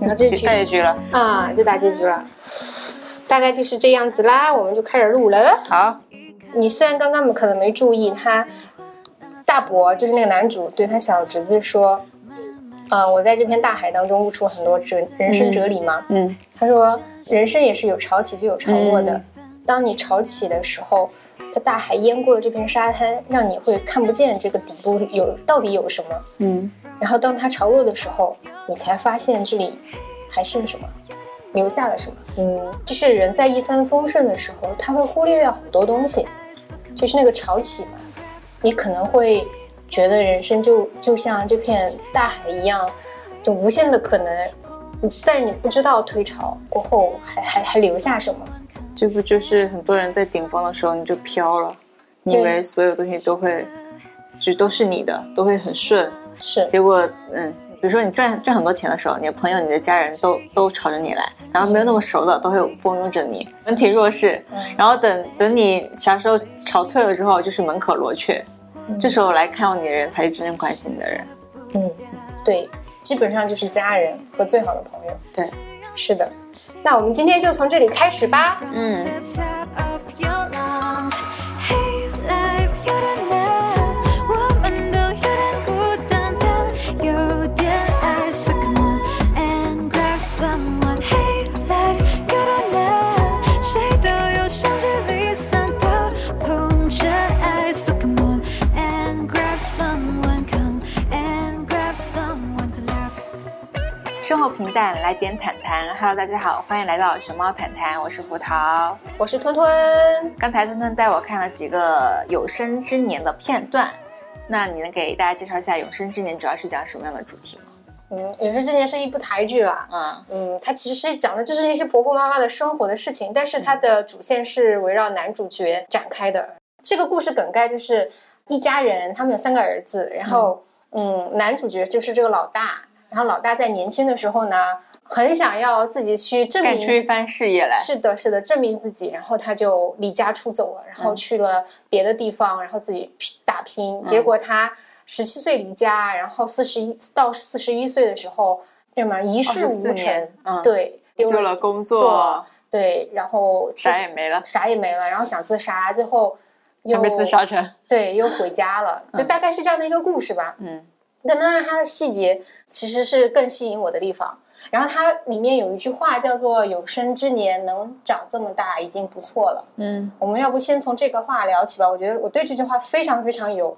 然后这局大结局了。啊，就大结局了，大概就是这样子啦，我们就开始录了。好，你虽然刚刚可能没注意，他大伯就是那个男主对他小侄子说：“呃，我在这片大海当中悟出很多哲人生哲理嘛。嗯他说：“人生也是有潮起就有潮落的。当你潮起的时候，在大海淹过的这片沙滩，让你会看不见这个底部有到底有什么。嗯然后当它潮落的时候，你才发现这里还剩什么，留下了什么。嗯，就是人在一帆风顺的时候，他会忽略掉很多东西，就是那个潮起嘛，你可能会觉得人生就就像这片大海一样，就无限的可能。但是你不知道退潮过后还还还留下什么。这不就是很多人在顶峰的时候你就飘了，你以为所有东西都会，就都是你的，都会很顺，是，结果嗯，比如说你赚赚很多钱的时候，你的朋友、你的家人都都朝着你来，然后没有那么熟的都会蜂拥着你，人体弱势，嗯然后等等你啥时候潮退了之后，就是门可罗雀，这时候来看望你的人才是真正关心你的人。嗯，对，基本上就是家人和最好的朋友。对，是的。那我们今天就从这里开始吧。嗯，生活平淡，来点坦谈。Hello，大家好，欢迎来到熊猫谈谈，我是胡桃。我是吞吞，刚才吞吞带我看了几个有生之年的片段，那你能给大家介绍一下《有生之年》主要是讲什么样的主题吗？嗯，也是之前是一部台剧啦。嗯嗯，它其实讲的就是那些婆婆妈妈的生活的事情，但是它的主线是围绕男主角展开的。这个故事梗概就是一家人，他们有三个儿子，然后嗯，男主角就是这个老大，然后老大在年轻的时候呢，很想要自己去证明干出一番事业来。是的，是的，证明自己，然后他就离家出走了，然后去了别的地方，然后自己拼打拼。结果他十七岁离家，然后四十一到四十一岁的时候，那么一事无成，嗯对，丢丢了工作作，对，然后啥也没了，啥也没了，然后想自杀，最后又还没自杀成。对，又回家了，就大概是这样的一个故事吧。嗯，但当然它的细节其实是更吸引我的地方。然后它里面有一句话叫做“有生之年能长这么大已经不错了”。嗯，我们要不先从这个话聊起吧？我觉得我对这句话非常非常有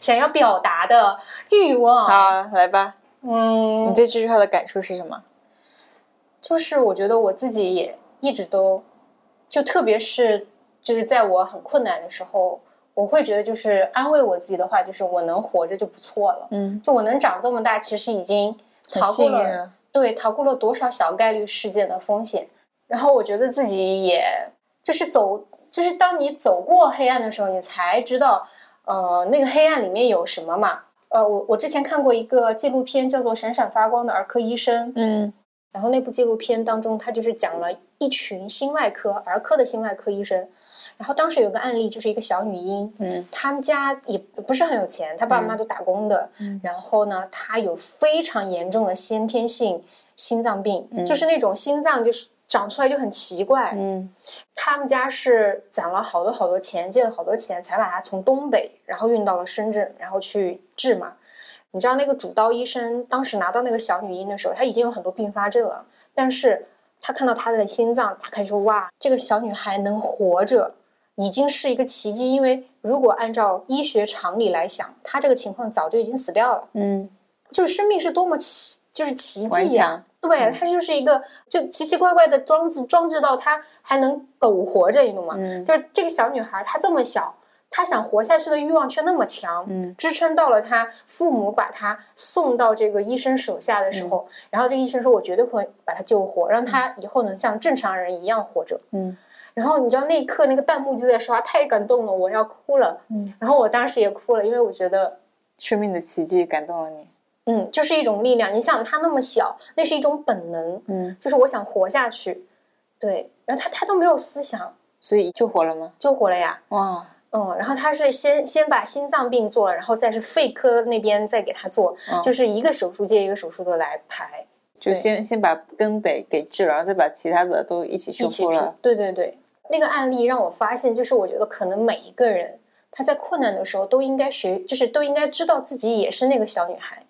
想要表达的欲望。好，来吧。嗯你，对这句话的感受是什么？就是我觉得我自己也一直都，就特别是就是在我很困难的时候，我会觉得就是安慰我自己的话，就是我能活着就不错了。嗯，就我能长这么大，其实已经逃过了，了。对，逃过了多少小概率事件的风险。然后我觉得自己也就是走，就是当你走过黑暗的时候，你才知道，呃，那个黑暗里面有什么嘛。呃，我我之前看过一个纪录片，叫做《闪闪发光的儿科医生》。嗯然后那部纪录片当中，他就是讲了一群心外科儿科的心外科医生。然后当时有个案例，就是一个小女婴，嗯他们家也不是很有钱，他爸爸妈妈都打工的。嗯然后呢，他有非常严重的先天性心脏病，嗯就是那种心脏就是长出来就很奇怪。嗯他们家是攒了好多好多钱，借了好多钱，才把他从东北然后运到了深圳，然后去治嘛。你知道那个主刀医生当时拿到那个小女婴的时候，他已经有很多并发症了，但是他看到她的心脏，他开始说哇，这个小女孩能活着，已经是一个奇迹。因为如果按照医学常理来想，她这个情况早就已经死掉了。嗯就是生命是多么奇，就是奇迹呀、强对，它就是一个就奇奇怪怪的装置，装置到它还能苟活着，你懂吗？嗯就是这个小女孩，她这么小，她想活下去的欲望却那么强，嗯支撑到了她父母把她送到这个医生手下的时候，然后这个医生说：“我绝对会把她救活，让她以后能像正常人一样活着。”嗯然后你知道那一刻那个弹幕就在刷，太感动了，我要哭了。嗯，然后我当时也哭了，因为我觉得生命的奇迹感动了你。嗯，就是一种力量。你想，他那么小，那是一种本能，嗯，就是我想活下去。对，然后他他都没有思想，所以救活了吗？救活了呀。哇，嗯，然后他是先先把心脏病做了，然后再是肺科那边再给他做，嗯就是一个手术接一个手术的来排。就先先把根得给治了，然后再把其他的都一起修复了。。对对对，那个案例让我发现，就是我觉得可能每一个人他在困难的时候都应该学，就是都应该知道自己也是那个小女孩。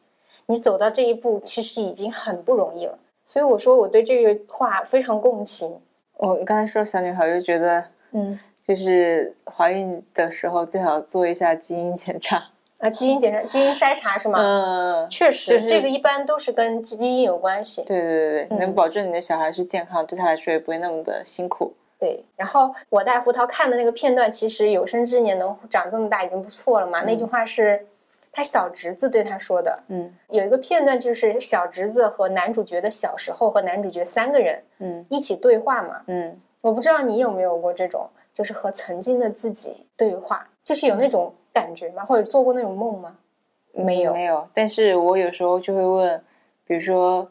你走到这一步，其实已经很不容易了。所以我说我对这个话非常共情。我刚才说小女孩，我就觉得嗯，就是怀孕的时候最好做一下基因检查。啊，基因检查、基因筛查是吗？嗯，确实，就是这个一般都是跟基因有关系。对对对对，嗯能保证你的小孩是健康，对他来说也不会那么的辛苦。对，然后我带胡桃看的那个片段，其实有生之年能长这么大已经不错了嘛。那句话是他小侄子对他说的。嗯有一个片段就是小侄子和男主角的小时候和男主角三个人嗯一起对话嘛。嗯，我不知道你有没有过这种，就是和曾经的自己对话，就是有那种感觉吗？或者做过那种梦吗？没有没有。但是我有时候就会问，比如说，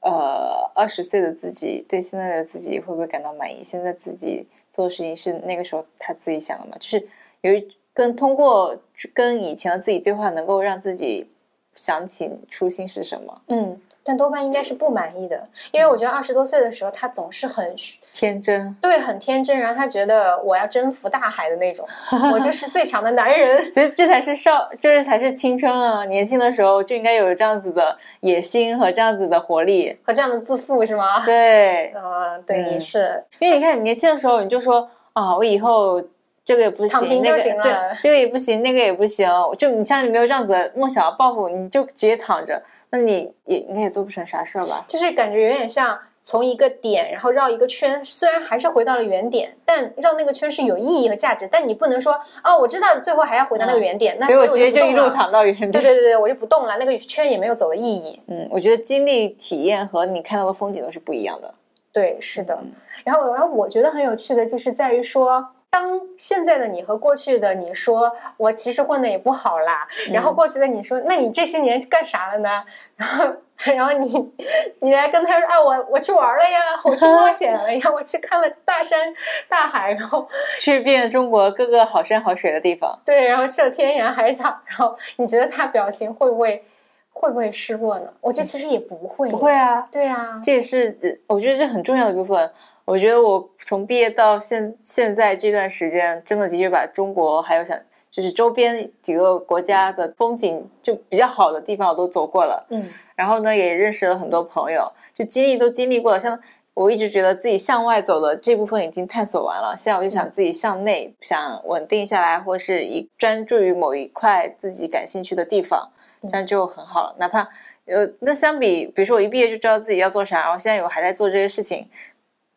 呃，二十岁的自己对现在的自己会不会感到满意？现在自己做的事情是那个时候他自己想的吗？就是有一跟通过跟以前的自己对话，能够让自己想起初心是什么。嗯，但多半应该是不满意的，因为我觉得二十多岁的时候，他总是很天真，对，很天真，然后他觉得我要征服大海的那种，我就是最强的男人。所以这才是少，这才是青春啊！年轻的时候就应该有这样子的野心和这样子的活力。和这样的自负是吗？对，啊、对，嗯也是，因为你看，你年轻的时候你就说啊，我以后这个也不躺行，那个平就行了对，这个也不行，那个也不行。就你像你没有这样子的梦想抱负，你就直接躺着，那你也应该也做不成啥事儿吧？就是感觉有点像从一个点，然后绕一个圈，虽然还是回到了原点，但绕那个圈是有意义和价值，但你不能说哦，我知道最后还要回到那个原点，那嗯所以我我直接就一路。躺到原点。对对对对，我就不动了，那个圈也没有走的意义。嗯，我觉得经历体验和你看到的风景都是不一样的。对，是的。嗯然后，然后我觉得很有趣的就是在于说，当现在的你和过去的你说，我其实混的也不好啦，然嗯后过去的你说，那你这些年干啥了呢？然后，然后你，你来跟他说，啊，我我去玩了呀，我去冒 险了呀，我去看了大山大海，然后去遍中国各个好山好水的地方，对，然后去了天涯海角，然后你觉得他表情会不会会不会失落呢？我觉得其实也不会，不会，啊，对啊，这也是呃我觉得这很重要的部分。我觉得我从毕业到现现在这段时间，真的的确把中国还有想就是周边几个国家的风景就比较好的地方我都走过了，嗯然后呢也认识了很多朋友，就经历都经历过了。像我一直觉得自己向外走的这部分已经探索完了，现在我就想自己向内，想稳定下来，或是一专注于某一块自己感兴趣的地方，这样就很好了。哪怕呃，那相比，比如说我一毕业就知道自己要做啥，然后现在我还在做这些事情，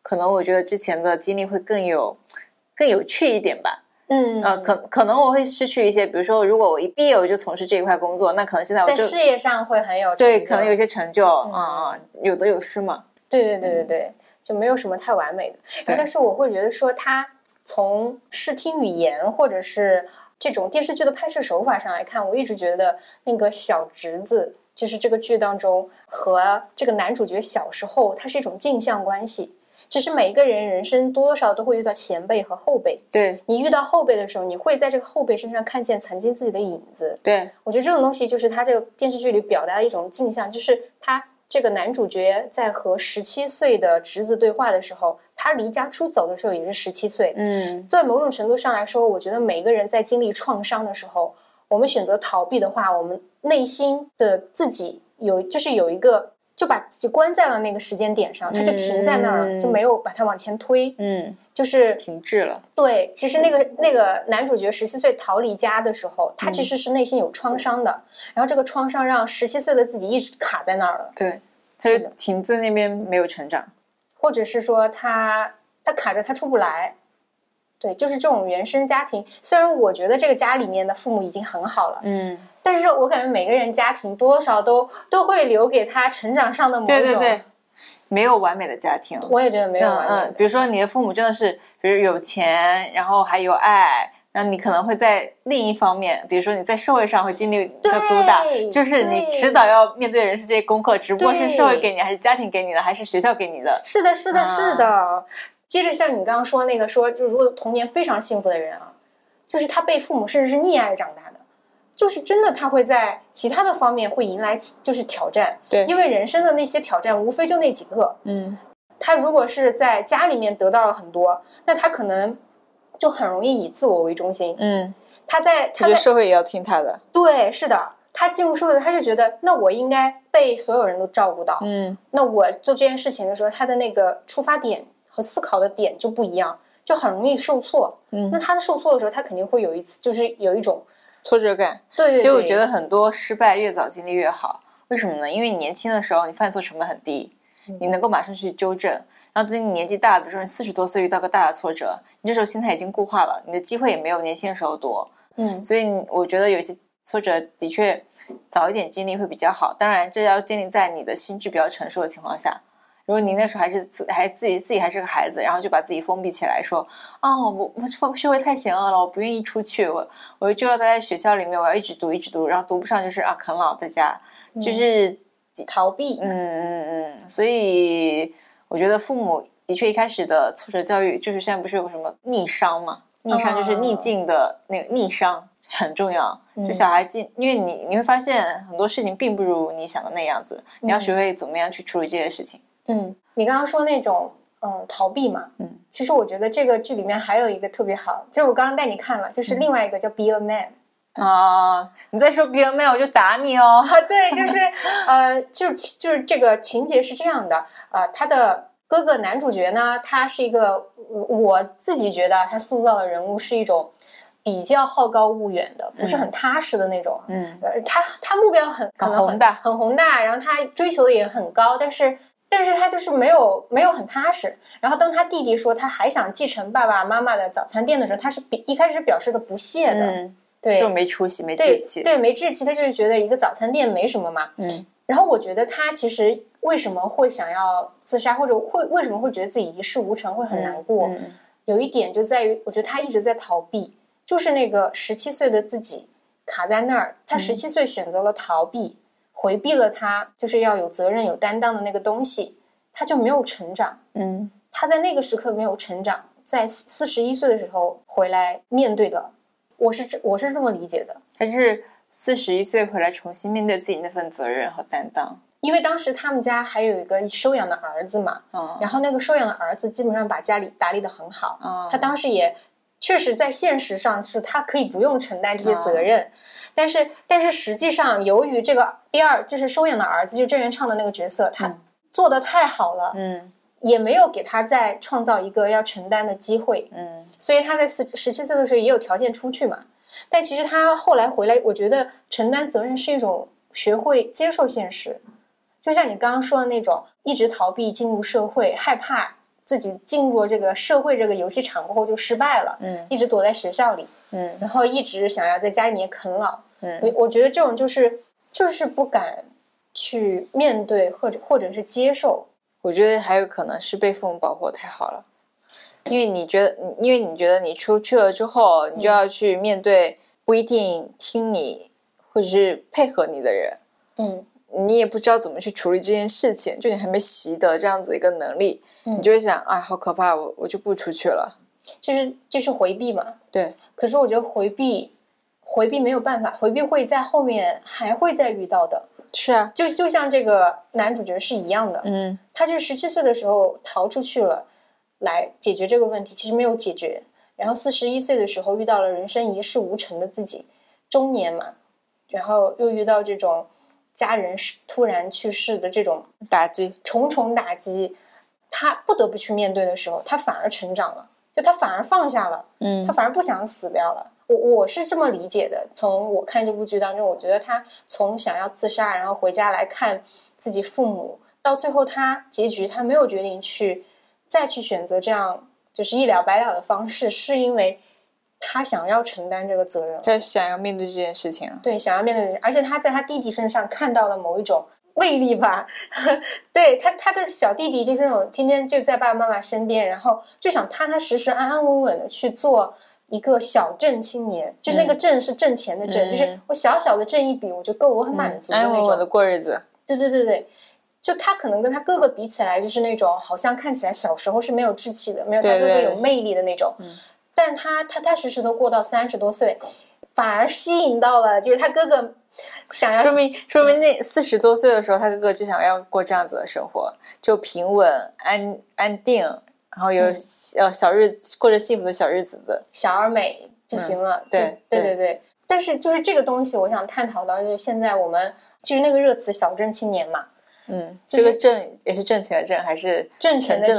可能我觉得之前的经历会更有更有趣一点吧。嗯，呃，可可能我会失去一些，比如说，如果我一毕业我就从事这一块工作，那可能现在我在事业上会很有对，可能有一些成就，嗯嗯嗯，有得有失嘛。对对对对对，就没有什么太完美的。但是我会觉得说，他从视听语言或者是这种电视剧的拍摄手法上来看，我一直觉得那个小侄子，就是这个剧当中和这个男主角小时候，他是一种镜像关系。其实每一个人人生多多少少都会遇到前辈和后辈。对你遇到后辈的时候，你会在这个后辈身上看见曾经自己的影子。对，我觉得这种东西就是他这个电视剧里表达的一种镜像，就是他这个男主角在和十七岁的侄子对话的时候，他离家出走的时候也是十七岁。嗯在某种程度上来说，我觉得每个人在经历创伤的时候，我们选择逃避的话，我们内心的自己有就是有一个就把自己关在了那个时间点上，他就停在那儿了，嗯就没有把它往前推。嗯，就是停滞了。对，其实那个那个男主角十七岁逃离家的时候，他嗯其实是内心有创伤的，然后这个创伤让十七岁的自己一直卡在那儿了，对，他就停在那边没有成长。或者是说他他卡着他出不来。对，就是这种原生家庭。虽然我觉得这个家里面的父母已经很好了，嗯，但是我感觉每个人家庭多多少少都都会留给他成长上的某种。对对对，没有完美的家庭。我也觉得没有嗯完美的。嗯，比如说你的父母真的是，比如有钱，然后还有爱。那你可能会在另一方面，比如说你在社会上会经历一个对毒打，就是你迟早要面对人是这些功课，只不过是社会给你，还是家庭给你的，还是学校给你的。是的，是的，啊是的。接着像你刚刚说那个说，就如果童年非常幸福的人啊，就是他被父母甚至是溺爱长大的，就是真的他会在其他的方面会迎来就是挑战，对因为人生的那些挑战无非就那几个，嗯他如果是在家里面得到了很多，那他可能就很容易以自我为中心。嗯，他在我觉得他在社会也要听他的。对，是的，他进入社会，他就觉得那我应该被所有人都照顾到。嗯那我做这件事情的时候，他的那个出发点和思考的点就不一样，就很容易受挫。嗯那他受挫的时候，他肯定会有一次，就是有一种挫折感。对对对。其实我觉得很多失败越早经历越好，为什么呢？因为你年轻的时候你犯错成本很低，嗯你能够马上去纠正。然后等你年纪大，比如说你四十多岁遇到个大的挫折，你这时候心态已经固化了，你的机会也没有年轻的时候多。嗯所以我觉得有些挫折的确早一点经历会比较好。当然，这要建立在你的心智比较成熟的情况下。如果你那时候还是自还自己自己还是个孩子，然后就把自己封闭起来，说啊、我我社社会太险恶了，我不愿意出去，我我就要待在学校里面，我要一直读一直读，然后读不上就是啊啃老在家，就是逃避，嗯嗯嗯，所以我觉得父母的确一开始的挫折教育，就是现在不是有个什么逆商嘛？逆商就是逆境的那个逆商很重要。就小孩进，因为你你会发现很多事情并不如你想的那样子，你要学会怎么样去处理这些事情。嗯，你刚刚说那种嗯逃避嘛，嗯，其实我觉得这个剧里面还有一个特别好，就是我刚刚带你看了，就是另外一个叫 Be a Man。啊！你再说 Be a Man，，我就打你哦。啊，对，就是呃，就就是这个情节是这样的，呃，他的哥哥男主角呢，他是一个我我自己觉得他塑造的人物是一种比较好高骛远的，不是很踏实的那种。嗯呃，他他目标很可能很宏大很宏大，然后他追求的也很高，但是但是他就是没有没有很踏实。然后当他弟弟说他还想继承爸爸妈妈的早餐店的时候，他是比一开始表示的不屑的，嗯，对，就没出息，没志气。对，没志气，他就是觉得一个早餐店没什么嘛。嗯然后我觉得他其实为什么会想要自杀，或者会为什么会觉得自己一事无成，会很难过？嗯嗯有一点就在于，我觉得他一直在逃避，就是那个十七岁的自己卡在那儿，他十七岁选择了逃避，回避了他就是要有责任、有担当的那个东西，他就没有成长。嗯他在那个时刻没有成长，在四十一岁的时候回来面对的，我是这我是这么理解的。他是四十一岁回来重新面对自己那份责任和担当。因为当时他们家还有一个收养的儿子嘛，嗯然后那个收养的儿子基本上把家里打理得很好，嗯他当时也确实在现实上是他可以不用承担这些责嗯任，但是但是实际上由于这个第二就是收养的儿子就郑元畅的那个角色，他嗯。做的太好了，嗯。也没有给他再创造一个要承担的机会，嗯。所以他在四十七岁的时候也有条件出去嘛。但其实他后来回来，我觉得承担责任是一种学会接受现实，就像你刚刚说的那种，一直逃避进入社会，害怕自己进入了这个社会这个游戏场过后就失败了，嗯。一直躲在学校里，嗯。然后一直想要在家里面啃老。嗯。我我觉得这种就是就是不敢去面对，或者或者是接受。我觉得还有可能是被父母保护得太好了，因为你觉得，因为你觉得你出去了之后，你就要去面对不一定听你或者是配合你的人，嗯你也不知道怎么去处理这件事情，就你还没习得这样子一个能力，嗯你就会想，哎，好可怕，我我就不出去了。就是就是回避嘛。对，可是我觉得回避，回避没有办法，回避会在后面还会再遇到的。是啊，就就像这个男主角是一样的，嗯他就是十七岁的时候逃出去了，来解决这个问题，其实没有解决。然后四十一岁的时候遇到了人生一事无成的自己，中年嘛，然后又遇到这种家人是突然去世的这种打击，重重打击，他不得不去面对的时候，他反而成长了，就他反而放下了。嗯他反而不想死掉了。我我是这么理解的。从我看这部剧当中，我觉得他从想要自杀，然后回家来看自己父母，到最后他结局他没有决定去再去选择这样就是一了百了的方式，是因为他想要承担这个责任，他想要面对这件事情了。对，想要面对这个，而且他在他弟弟身上看到了某一种。魅力吧，对他，他的小弟弟就是那种天天就在爸爸妈妈身边，然后就想踏踏实实、安安稳稳的去做一个小镇青年，就是那个镇是挣钱的镇，嗯就是我小小的挣一笔我就够，我很满足的那种。安安稳稳的过日子。对对对对，就他可能跟他哥哥比起来，就是那种好像看起来小时候是没有志气的，没有他哥哥有魅力的那种。但他踏踏实实的过到三十多岁，反而吸引到了，就是他哥哥想要说明说明那四十多岁的时候，他哥哥就想要过这样子的生活，就平稳安安定，然后有嗯呃小日子过着幸福的小日子的。小而美就行了。对对对对对。但是就是这个东西，我想探讨到就是现在我们其实那个热词“小镇青年”嘛，嗯，这就是个挣也是挣钱的挣，还是挣钱的挣，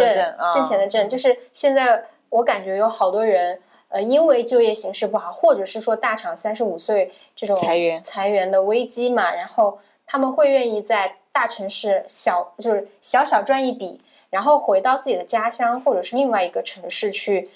挣钱的挣，就是现在我感觉有好多人，呃，因为就业形势不好，或者是说大厂三十五岁这种裁员裁员的危机嘛，然后他们会愿意在大城市小就是小小赚一笔，然后回到自己的家乡或者是另外一个城市去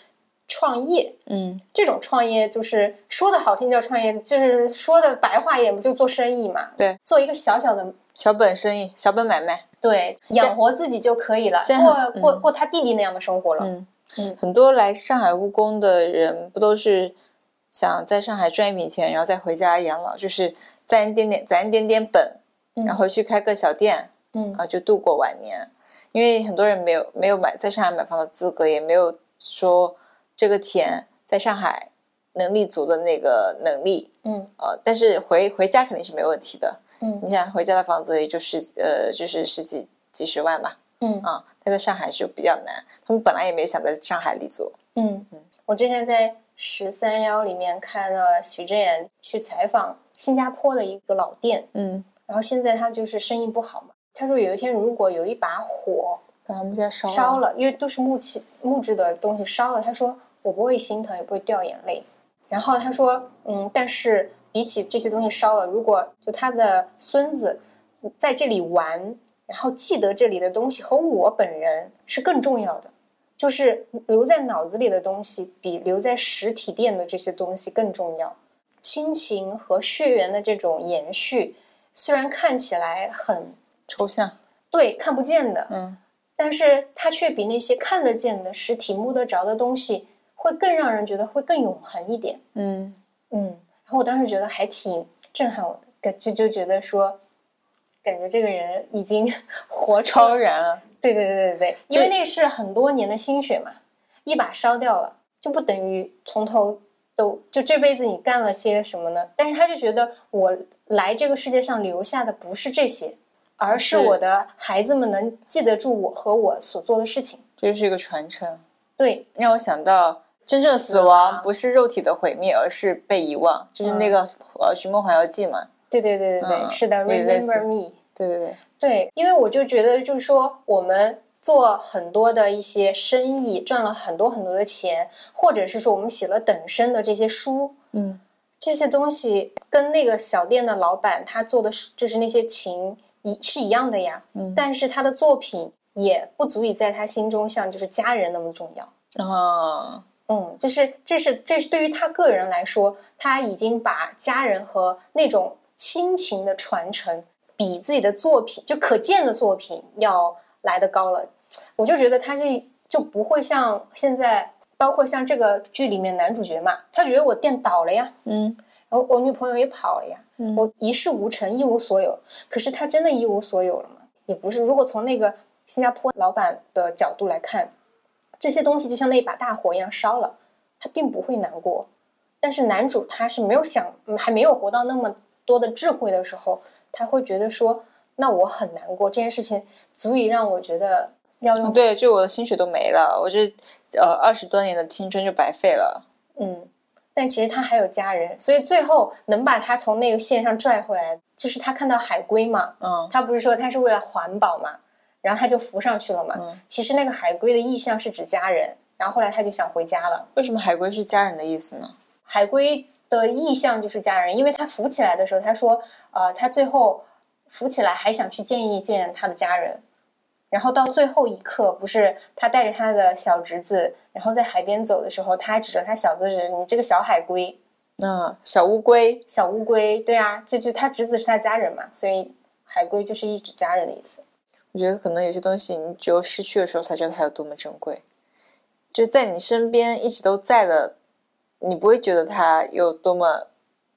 创业。嗯这种创业就是说的好听叫创业，就是说的白话一点，不就做生意嘛？对，做一个小小的小本生意、小本买卖。对，养活自己就可以了，过嗯过过他弟弟那样的生活了。嗯嗯。很多来上海务工的人，不都是想在上海赚一笔钱，然后再回家养老，就是攒一点点攒一点点本，嗯。然后回去开个小店，嗯。啊，就度过晚年。因为很多人没有没有买在上海买房的资格，也没有说这个钱在上海能立足的那个能力，嗯。呃，但是回回家肯定是没问题的。嗯。你想回家的房子也就十呃就是十几几十万吧，嗯啊，但在上海就比较难。他们本来也没想在上海立足，嗯嗯，我之前在十三幺里面看了许知远去采访新加坡的一个老店，嗯，然后现在他就是生意不好嘛。他说有一天如果有一把火把他们家烧烧了，因为都是木器木质的东西烧了，他说我不会心疼，也不会掉眼泪。然后他说，嗯，但是比起这些东西烧了，如果就他的孙子在这里玩，然后记得这里的东西和我本人是更重要的，就是留在脑子里的东西比留在实体店的这些东西更重要。亲情和血缘的这种延续，虽然看起来很抽象，对看不见的，嗯但是它却比那些看得见的、实体摸得着的东西，会更让人觉得会更永恒一点。嗯嗯，然后我当时觉得还挺震撼我的，就就觉得说，感觉这个人已经 活超然了，对对对对对，因为那是很多年的心血嘛，一把烧掉了，就不等于从头都就这辈子你干了些什么呢？但是他就觉得我来这个世界上留下的不是这些，而是是我的孩子们能记得住我和我所做的事情。这就是一个传承，对，让我想到。真正的死亡不是肉体的毁灭，而是被遗忘，就是那个、呃《寻梦环游记》嘛。对对对对对，嗯是的，Remember me。对对对，对，因为我就觉得，就是说，我们做很多的一些生意，赚了很多很多的钱，或者是说我们写了等身的这些书，嗯，这些东西跟那个小店的老板他做的是就是那些情一是一样的呀，嗯。但是他的作品也不足以在他心中像就是家人那么重要。啊，嗯，就是这是这是对于他个人来说，他已经把家人和那种亲情的传承比自己的作品就可见的作品要来得高了。我就觉得他这就不会像现在，包括像这个剧里面男主角嘛，他觉得我店倒了呀，嗯然后我女朋友也跑了呀，嗯我一事无成，一无所有。可是他真的一无所有了吗？也不是。如果从那个新加坡老板的角度来看，这些东西就像那一把大火一样烧了，他并不会难过。但是男主他是没有想，嗯还没有活到那么多的智慧的时候，他会觉得说，那我很难过，这件事情足以让我觉得要用对，就我的心血都没了，我这呃二十多年的青春就白费了。嗯，但其实他还有家人，所以最后能把他从那个线上拽回来，就是他看到海龟嘛，嗯他不是说他是为了环保嘛，然后他就浮上去了嘛。嗯，其实那个海龟的意象是指家人，然后后来他就想回家了。为什么海龟是家人的意思呢？海龟的意向就是家人，因为他扶起来的时候，他说，呃，他最后扶起来还想去见一见他的家人，然后到最后一刻，不是他带着他的小侄子，然后在海边走的时候，他还指着他小侄子，你这个小海龟，嗯，小乌龟。小乌龟，对啊，就就他侄子是他家人嘛，所以海龟就是一指家人的意思。我觉得可能有些东西，你只有失去的时候才知道它有多么珍贵。就在你身边一直都在的，你不会觉得它有多么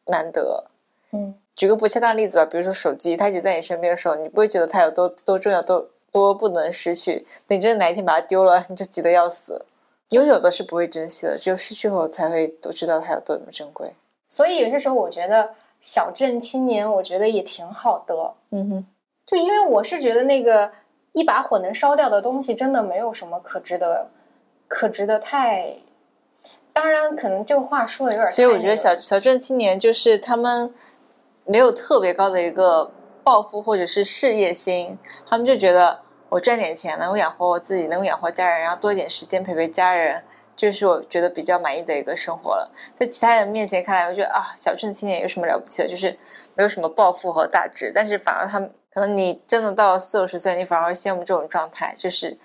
难得。嗯举个不恰当的例子吧，比如说手机，它一直在你身边的时候，你不会觉得它有多多重要，多多不能失去。你真的哪一天把它丢了，你就急得要死。拥有的是不会珍惜的，只有失去后才会都知道它有多么珍贵。所以有些时候我觉得小镇青年，我觉得也挺好的。嗯哼，就因为我是觉得那个一把火能烧掉的东西，真的没有什么可值得，可值得太。当然，可能这个话说的有点。所以我觉得小小镇青年就是他们没有特别高的一个抱负或者是事业心，他们就觉得我赚点钱能够养活我自己，能够养活家人，然后多一点时间陪陪家人，这是我觉得比较满意的一个生活了。在其他人面前看来，我觉得啊，小镇青年有什么了不起的？就是没有什么抱负和大志，但是反而他们可能你真的到了四五十岁，你反而会羡慕这种状态，就是。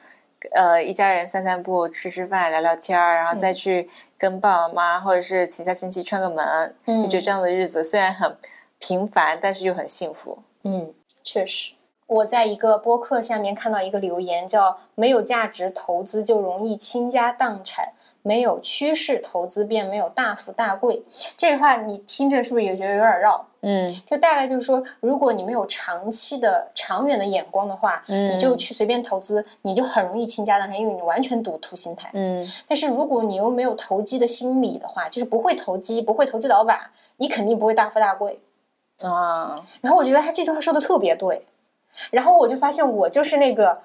呃，一家人散散步、吃吃饭、聊聊天儿，然后再去跟爸爸妈妈或者是其他亲戚串个门，嗯就觉得这样的日子虽然很平凡，但是又很幸福。嗯，确实。我在一个播客下面看到一个留言，叫“没有价值投资就容易倾家荡产，没有趋势投资便没有大富大贵”。这句话你听着是不是也觉得有点绕？嗯就大概就是说，如果你没有长期的、长远的眼光的话，嗯你就去随便投资，你就很容易倾家荡产，因为你完全赌徒心态。嗯但是如果你又没有投机的心理的话，就是不会投机、不会投机倒把，你肯定不会大富大贵。啊，然后我觉得他这句话说的特别对，然后我就发现我就是那个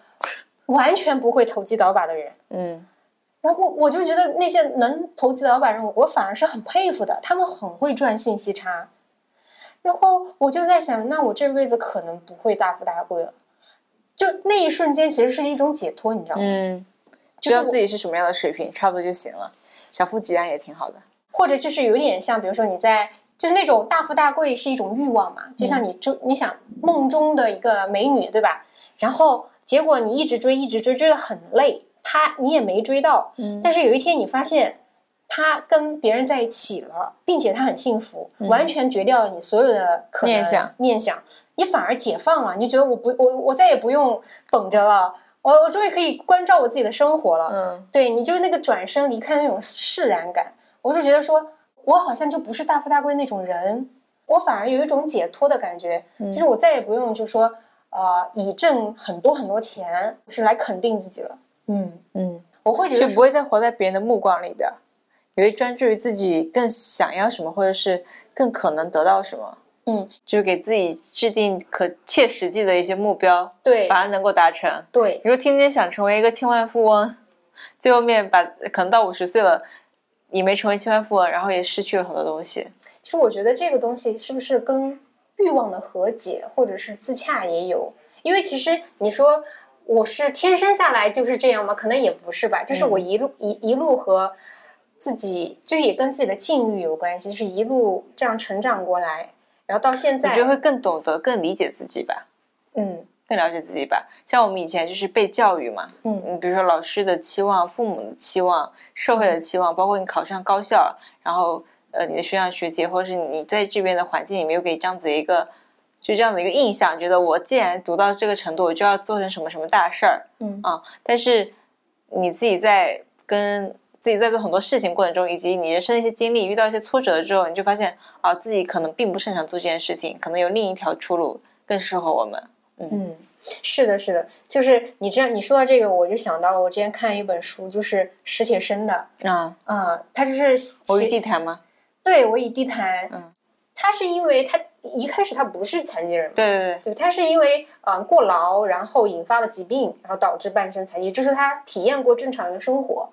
完全不会投机倒把的人。嗯然后我就觉得那些能投机倒把的人，我反而是很佩服的，他们很会赚信息差。然后我就在想，那我这辈子可能不会大富大贵了。就那一瞬间，其实是一种解脱，你知道吗？嗯，知道自己是什么样的水平，差不多就行了。小富即安也挺好的。或者就是有点像，比如说你在就是那种大富大贵是一种欲望嘛，就像你追你想梦中的一个美女，对吧？然后结果你一直追，一直追，追得很累，她你也没追到，嗯但是有一天你发现她跟别人在一起了，并且他很幸福，完全绝掉了你所有的可能念想。念想，你反而解放了，你觉得我不我我再也不用绷着了。我我终于可以关照我自己的生活了，嗯。对你就是那个转身离开的那种释然感，我就觉得说，我好像就不是大富大贵那种人，我反而有一种解脱的感觉，就是我再也不用就说呃以挣很多很多钱是来肯定自己了，嗯，嗯，我会觉得就不会再活在别人的目光里边儿，也会专注于自己更想要什么，或者是更可能得到什么。嗯，就是给自己制定可切实际的一些目标，对把它能够达成。对你说天天想成为一个千万富翁，最后面把可能到五十岁了，你没成为千万富翁，然后也失去了很多东西。其实我觉得这个东西是不是跟欲望的和解或者是自洽也有？因为其实你说我是天生下来就是这样吗？可能也不是吧，就是我一路、一一路和自己，就是也跟自己的境遇有关系，就是一路这样成长过来，然后到现在我觉，得会更懂得、更理解自己吧，嗯更了解自己吧。像我们以前就是被教育嘛，嗯你，比如说老师的期望、父母的期望、社会的期望，包括你考上高校，然后呃你的学长学姐，或者是你在这边的环境里面又给这样子一个就这样的一个印象，觉得我既然读到这个程度，我就要做成什么什么大事儿嗯啊。但是你自己在跟自己在做很多事情过程中，以及你人生的一些经历，遇到一些挫折之后，你就发现啊，自己可能并不擅长做这件事情，可能有另一条出路更适合我们。嗯，是的，是的，就是你这样你说到这个，我就想到了我之前看一本书，就是史铁生的，啊，啊、他就是我与地坛吗？对我与地坛，嗯，他是因为他一开始他不是残疾人嘛，对对对，对，他是因为呃过劳，然后引发了疾病，然后导致半身残疾，就是他体验过正常人的生活，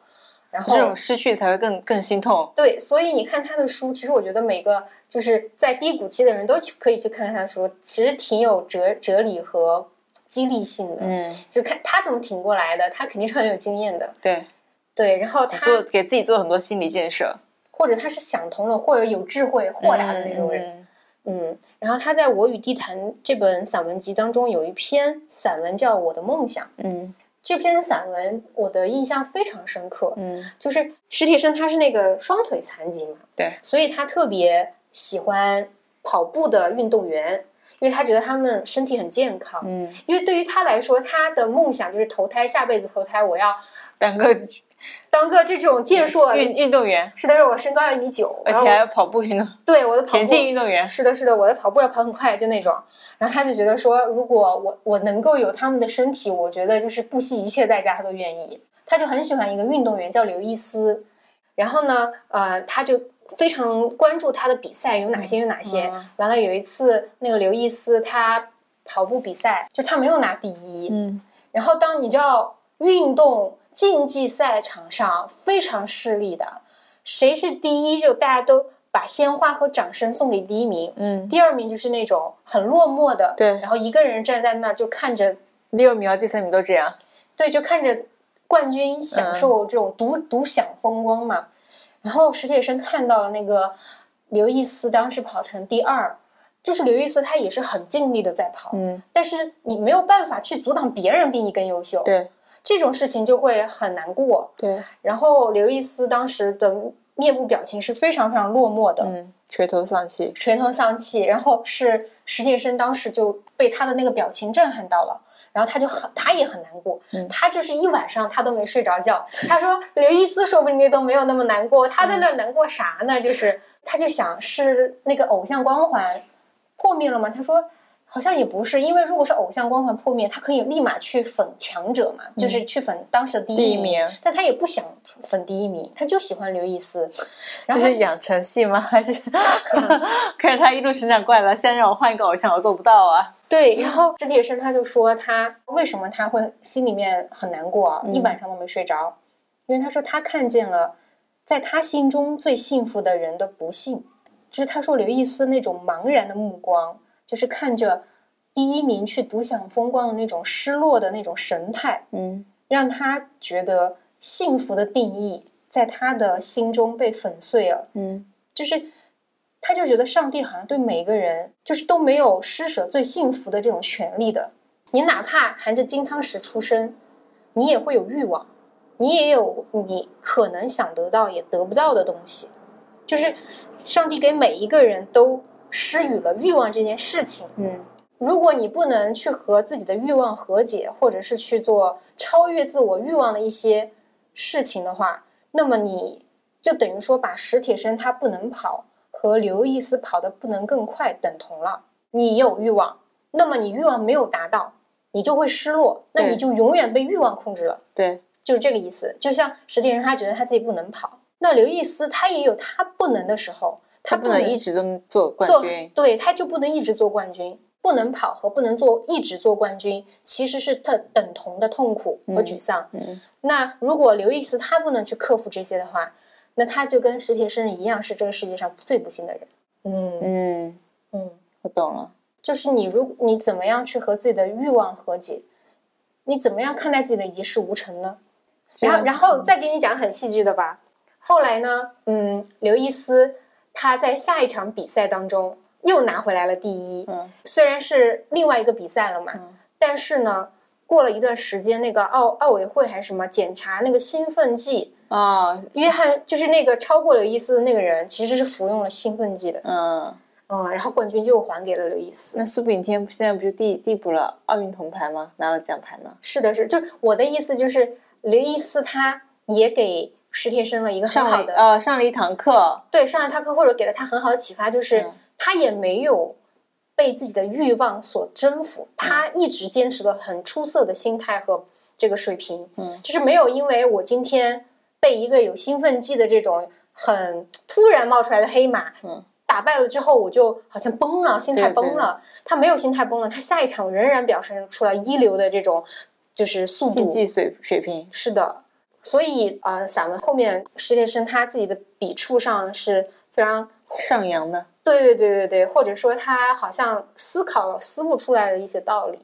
然后这种失去才会更更心痛。对，所以你看他的书，其实我觉得每个就是在低谷期的人都去可以去看看他的书，其实挺有哲哲理和激励性的，嗯，就看他怎么挺过来的，他肯定是很有经验的，对，对，然后他做给自己做很多心理建设，或者他是想通了，或者有智慧、豁达的那种人。嗯嗯，然后他在《我与地坛》这本散文集当中有一篇散文叫《我的梦想》，嗯这篇散文我的印象非常深刻，嗯就是史铁生他是那个双腿残疾嘛，对，所以他特别喜欢跑步的运动员，因为他觉得他们身体很健康。嗯，因为对于他来说，他的梦想就是投胎，下辈子投胎，我要当个 当个这种健硕运运动员，是的，是我身高要一米九，而且还要跑步运动、对我的跑步田径运动员。是的，是的，我的跑步要跑很快，就那种。然后他就觉得说，如果我我能够有他们的身体，我觉得就是不惜一切代价他都愿意。他就很喜欢一个运动员叫刘易斯，然后呢，呃，他就非常关注他的比赛有哪些有哪些。嗯完了有一次，那个刘易斯他跑步比赛，就他没有拿第一。嗯然后当你知道运动竞技赛场上非常势利的，谁是第一，就大家都把鲜花和掌声送给第一名。嗯，第二名就是那种很落寞的，对然后一个人站在那儿就看着，第六名和第三名都这样。对，就看着冠军享受这种独、独享风光嘛。然后史铁生看到了那个刘易斯当时跑成第二，就是刘易斯他也是很尽力的在跑，嗯，但是你没有办法去阻挡别人比你更优秀，对这种事情就会很难过。对，然后刘易斯当时的面部表情是非常非常落寞的，嗯，垂头丧气。垂头丧气。然后是史铁生当时就被他的那个表情震撼到了。然后他就很，他也很难过，嗯他就是一晚上他都没睡着觉。他说刘易斯说不定都没有那么难过，他在那儿难过啥呢？就是他就想是那个偶像光环破灭了吗？他说好像也不是，因为如果是偶像光环破灭，他可以立马去粉强者嘛，就是去粉当时的第一一名但他也不想粉第一名，他就喜欢刘易斯。然后这是养成系吗？还是 看着他一路成长过来了，现在让我换一个偶像，我做不到啊！对，然后史铁生他就说他为什么他会心里面很难过啊，一晚上都没睡着，因为他说他看见了在他心中最幸福的人的不幸，就是他说刘易斯那种茫然的目光，就是看着第一名去独享风光的那种失落的那种神态，嗯让他觉得幸福的定义在他的心中被粉碎了。嗯就是他就觉得上帝好像对每个人就是都没有施舍最幸福的这种权利的。你哪怕含着金汤匙出生，你也会有欲望，你也有你可能想得到也得不到的东西。就是上帝给每一个人都施予了欲望这件事情。嗯如果你不能去和自己的欲望和解，或者是去做超越自我欲望的一些事情的话，那么你就等于说把史铁生他不能跑和刘易斯跑得不能更快等同了。你有欲望，那么你欲望没有达到，你就会失落，那你就永远被欲望控制了。对，就是这个意思。就像史铁生他觉得他自己不能跑，那刘易斯他也有他不能的时候，他不能一直都做冠军。对，他就不能一直做冠军。不能跑和不能做一直做冠军，其实是特等同的痛苦和沮丧。嗯那如果刘易斯他不能去克服这些的话，那他就跟史铁生一样，是这个世界上最不幸的人。嗯嗯，嗯，我懂了。就是你如你怎么样去和自己的欲望和解，你怎么样看待自己的一事无成呢？然后，然后再给你讲很戏剧的吧。后来呢，嗯，刘易斯他在下一场比赛当中又拿回来了第一，嗯虽然是另外一个比赛了嘛，嗯但是呢，过了一段时间，那个奥奥委会还是什么检查那个兴奋剂，哦，约翰就是那个超过刘易斯的那个人，其实是服用了兴奋剂的，嗯，嗯，然后冠军又还给了刘易斯。那苏炳添现在不就递递补了奥运铜牌吗？拿了奖牌呢。是的是，就我的意思就是，刘易斯他也给史铁生了一个很上好的，了呃上了一堂课，对，上了他课或者给了他很好的启发，就是、嗯。他也没有被自己的欲望所征服，他一直坚持了很出色的心态和这个水平，嗯。就是没有因为我今天被一个有兴奋剂的这种很突然冒出来的黑马，嗯。打败了之后，我就好像崩了，心态对对。崩了。他没有心态崩了，他下一场仍然表现出来一流的这种就是速度，竞技水水平。是的，所以呃，散文后面史铁生他自己的笔触上是非常，上扬的，对对对对对，或者说他好像思考了、思悟出来的一些道理。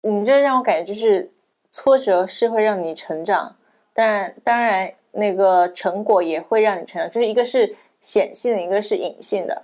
你这让我感觉就是挫折是会让你成长，当然当然那个成果也会让你成长，就是一个是显性的，一个是隐性的，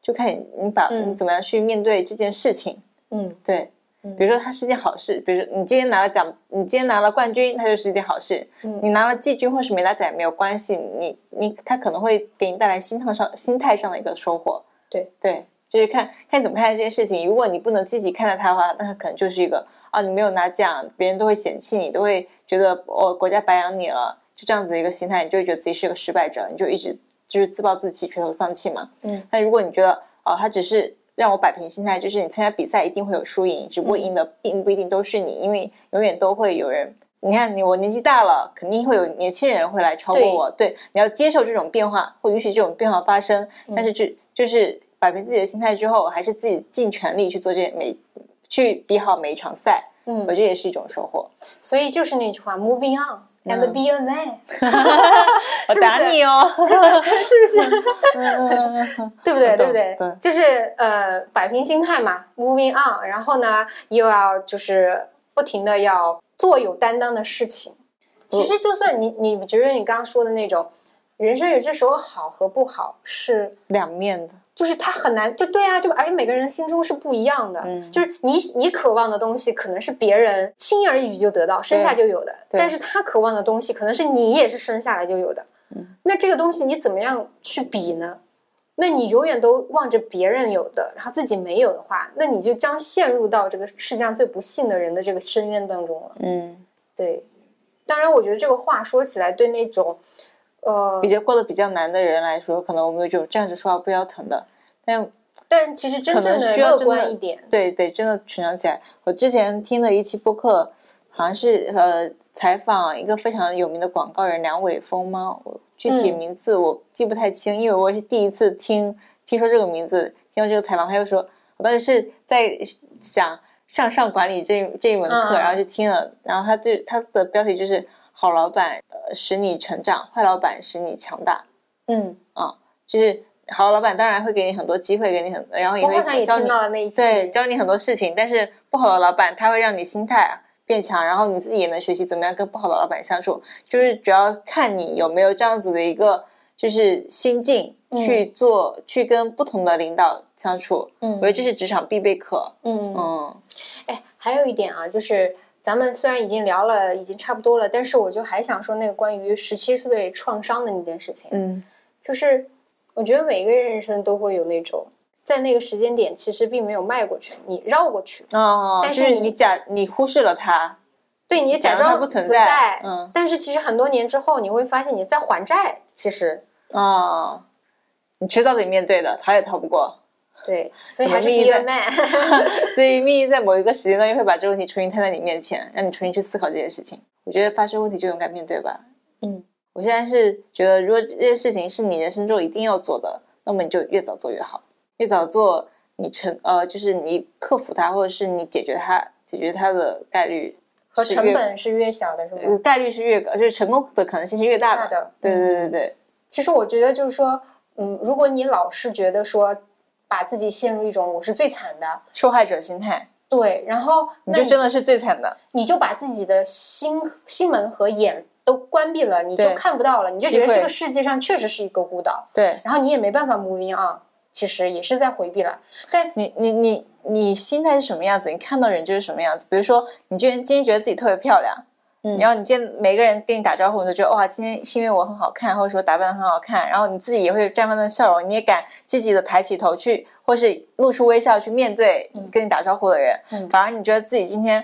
就看你你把、嗯你怎么样去面对这件事情。嗯对，嗯比如说它是件好事，比如说你今天拿了奖，你今天拿了冠军，它就是一件好事。嗯你拿了季军或是没拿奖也没有关系，你你它可能会给你带来心态上心态上的一个收获。对对，就是看看你怎么看待这件事情。如果你不能积极看待它的话，那它可能就是一个啊，你没有拿奖，别人都会嫌弃你，都会觉得哦国家白养你了，就这样子的一个心态，你就会觉得自己是个失败者，你就一直就是自暴自弃、垂头丧气嘛。嗯，但如果你觉得哦，他只是让我摆平心态，就是你参加比赛一定会有输赢，只不过赢的并不一定都是你，因为永远都会有人你看你我年纪大了，肯定会有年轻人会来超过我。对，你要接受这种变化，或允许这种变化发生。嗯但是就就是摆平自己的心态之后，还是自己尽全力去做这每去比好每一场赛，嗯我嗯觉，得也是一种收获。所以就是那句话，moving on and 嗯 be a man，我打你哦，是不是？对不对？对不对？对就是呃，摆平心态嘛，moving on，然后呢，又要就是不停的要做有担当的事情。其实就算你你觉得你刚刚说的那种，人生有些时候好和不好是。两面的，就是他很难，就对啊，就而且每个人心中是不一样的，嗯就是你你渴望的东西，可能是别人轻而易举就得到，生下就有的，但是他渴望的东西，可能是你也是生下来就有的，嗯那这个东西你怎么样去比呢？那你永远都望着别人有的，然后自己没有的话，那你就将陷入到这个世界上最不幸的人的这个深渊当中了。嗯，对，当然，我觉得这个话说起来，对那种，呃比，较过得比较难的人来说，可能我们有种站着说话不腰疼的，但但其实真正的乐观一点，对对，真的成长起来。我之前听了一期播客，好像是呃采访一个非常有名的广告人梁伟峰吗？我具体嗯名字我记不太清，因为我是第一次听听说这个名字，听到这个采访，他又说，我当时是在想向上管理这这一门课，然后就听了，然后他就他的标题就是好老板呃使你成长，坏老板使你强大。嗯啊，就是好老板当然会给你很多机会，给你很，然后也会教你到那对，教你很多事情，但是不好的老板他会让你心态变强，然后你自己也能学习怎么样跟不好的老板相处，就是主要看你有没有这样子的一个就是心境去做，去跟不同的领导相处，嗯我觉得这是职场必备课。嗯，嗯哎，还有一点啊，就是咱们虽然已经聊了，已经差不多了，但是我就还想说那个关于十七岁创伤的那件事情，嗯。就是我觉得每个人人生都会有那种在那个时间点其实并没有迈过去，你绕过去，哦，但就是是你你假你忽视了他，对你假假装不存在，在嗯但是其实很多年之后你会发现你在还债，其实。哦，你迟早得面对的，逃也逃不过。对，所以还是命 be 运 a 在 man，所以命运在某一个时间段又会把这个问题重新摊在你面前，让你重新去思考这件事情。我觉得发生问题就勇敢面对吧。嗯，我现在是觉得，如果这件事情是你人生中一定要做的，那么你就越早做越好，越早做，你成呃，就是你克服它，或者是你解决它，解决它的概率和成本是越小的，是概率是越高，就是成功的可能性是越大的。大的对对对对，其实我觉得就是说，嗯，如果你老是觉得说把自己陷入一种我是最惨的，受害者心态，对，然后你那就真的是最惨的。你就把自己的心心门和眼都关闭了，你就看不到了，你就觉得这个世界上确实是一个孤岛，对然后你也没办法 moving on，其实也是在回避了。但你你你你心态是什么样子，你看到人就是什么样子。比如说，你今天今天觉得自己特别漂亮，嗯。然后你见每个人跟你打招呼，你都觉得哇，今天是因为我很好看，或者说打扮的很好看，然后你自己也会绽放的笑容，你也敢积极的抬起头去，或是露出微笑去面对跟你打招呼的人。嗯。反而你觉得自己今天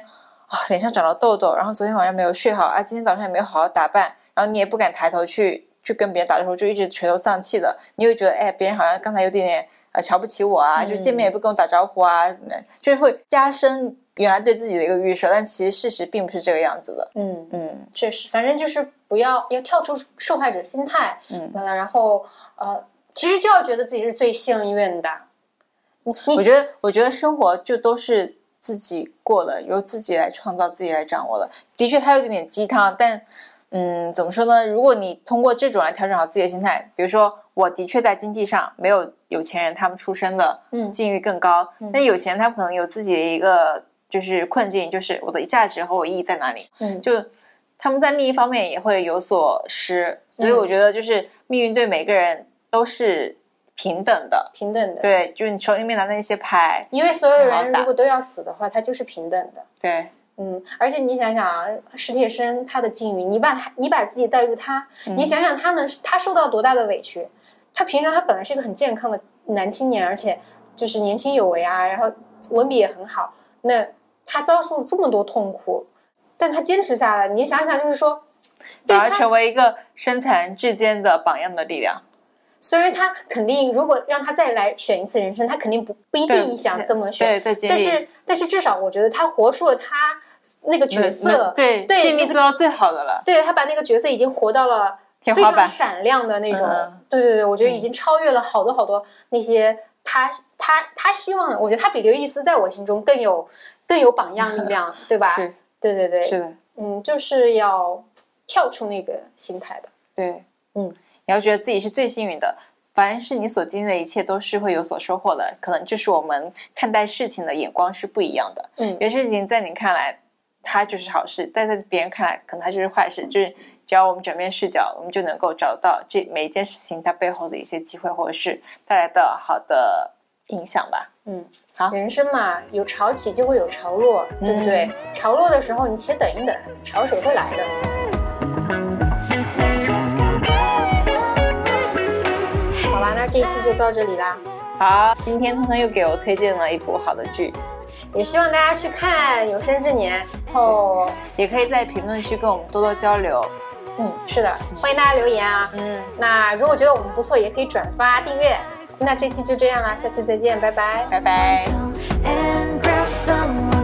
啊脸上长了痘痘，然后昨天晚上没有睡好啊，今天早上也没有好好打扮，然后你也不敢抬头去去跟别人打招呼，就一直垂头丧气的，你会觉得哎，别人好像刚才有点点呃瞧不起我啊，就是见面也不跟我打招呼啊，怎么样，就是会加深原来对自己的一个预设，但其实事实并不是这个样子的。嗯，嗯确实，反正就是不要要跳出受害者心态，嗯完了，然后呃，其实就要觉得自己是最幸运的。我觉得，我觉得生活就都是自己过的，由自己来创造，自己来掌握的。的确，它有点点鸡汤，但嗯，怎么说呢？如果你通过这种来调整好自己的心态，比如说，我的确在经济上没有有钱人他们出身的嗯境遇更高，但有钱他可能有自己的一个就是困境，就是我的价值和我意义在哪里？嗯就他们在另一方面也会有所失，所以嗯我觉得就是命运对每个人都是平等的。平等的，对，就是你手里面拿那些牌，因为所有人如果都要死的话，他就是平等的。对，嗯，而且你想想啊，史铁生他的境遇，你把他，你把自己带入他，嗯你想想他能他受到多大的委屈？他平常他本来是一个很健康的男青年，而且就是年轻有为啊，然后文笔也很好。那他遭受了这么多痛苦，但他坚持下来。你想想，就是说，对他反而成为一个身残志坚的榜样的力量。虽然他肯定如果让他再来选一次人生，他肯定不不一定想这么选，对，对，但是但是至少我觉得他活出了他那个角色，对对尽力做到最好的了。对他把那个角色已经活到了非常闪亮的那种，嗯对对对，我觉得已经超越了好多好多那些他他他希望，我觉得他比刘易斯在我心中更有更有榜样力量，对吧？是对对对，是的，嗯，就是要跳出那个心态的，对，嗯，你要觉得自己是最幸运的。凡是你所经历的一切，都是会有所收获的。可能就是我们看待事情的眼光是不一样的。嗯有些事情在你看来它就是好事，但在别人看来可能它就是坏事。就是只要我们转变视角，我们就能够找到这每一件事情它背后的一些机会，或者是带来的好的影响吧。嗯，好人生嘛，有潮起就会有潮落，对不对？潮落的时候，你且等一等，潮水会来的。好吧，那这一期就到这里啦。好，今天通通又给我推荐了一部好的剧，也希望大家去看《有生之年》后，也可以在评论区跟我们多多交流。嗯，是的，欢迎大家留言啊。嗯，那如果觉得我们不错，也可以转发订阅。那这期就这样啦，下期再见，拜拜。拜拜。and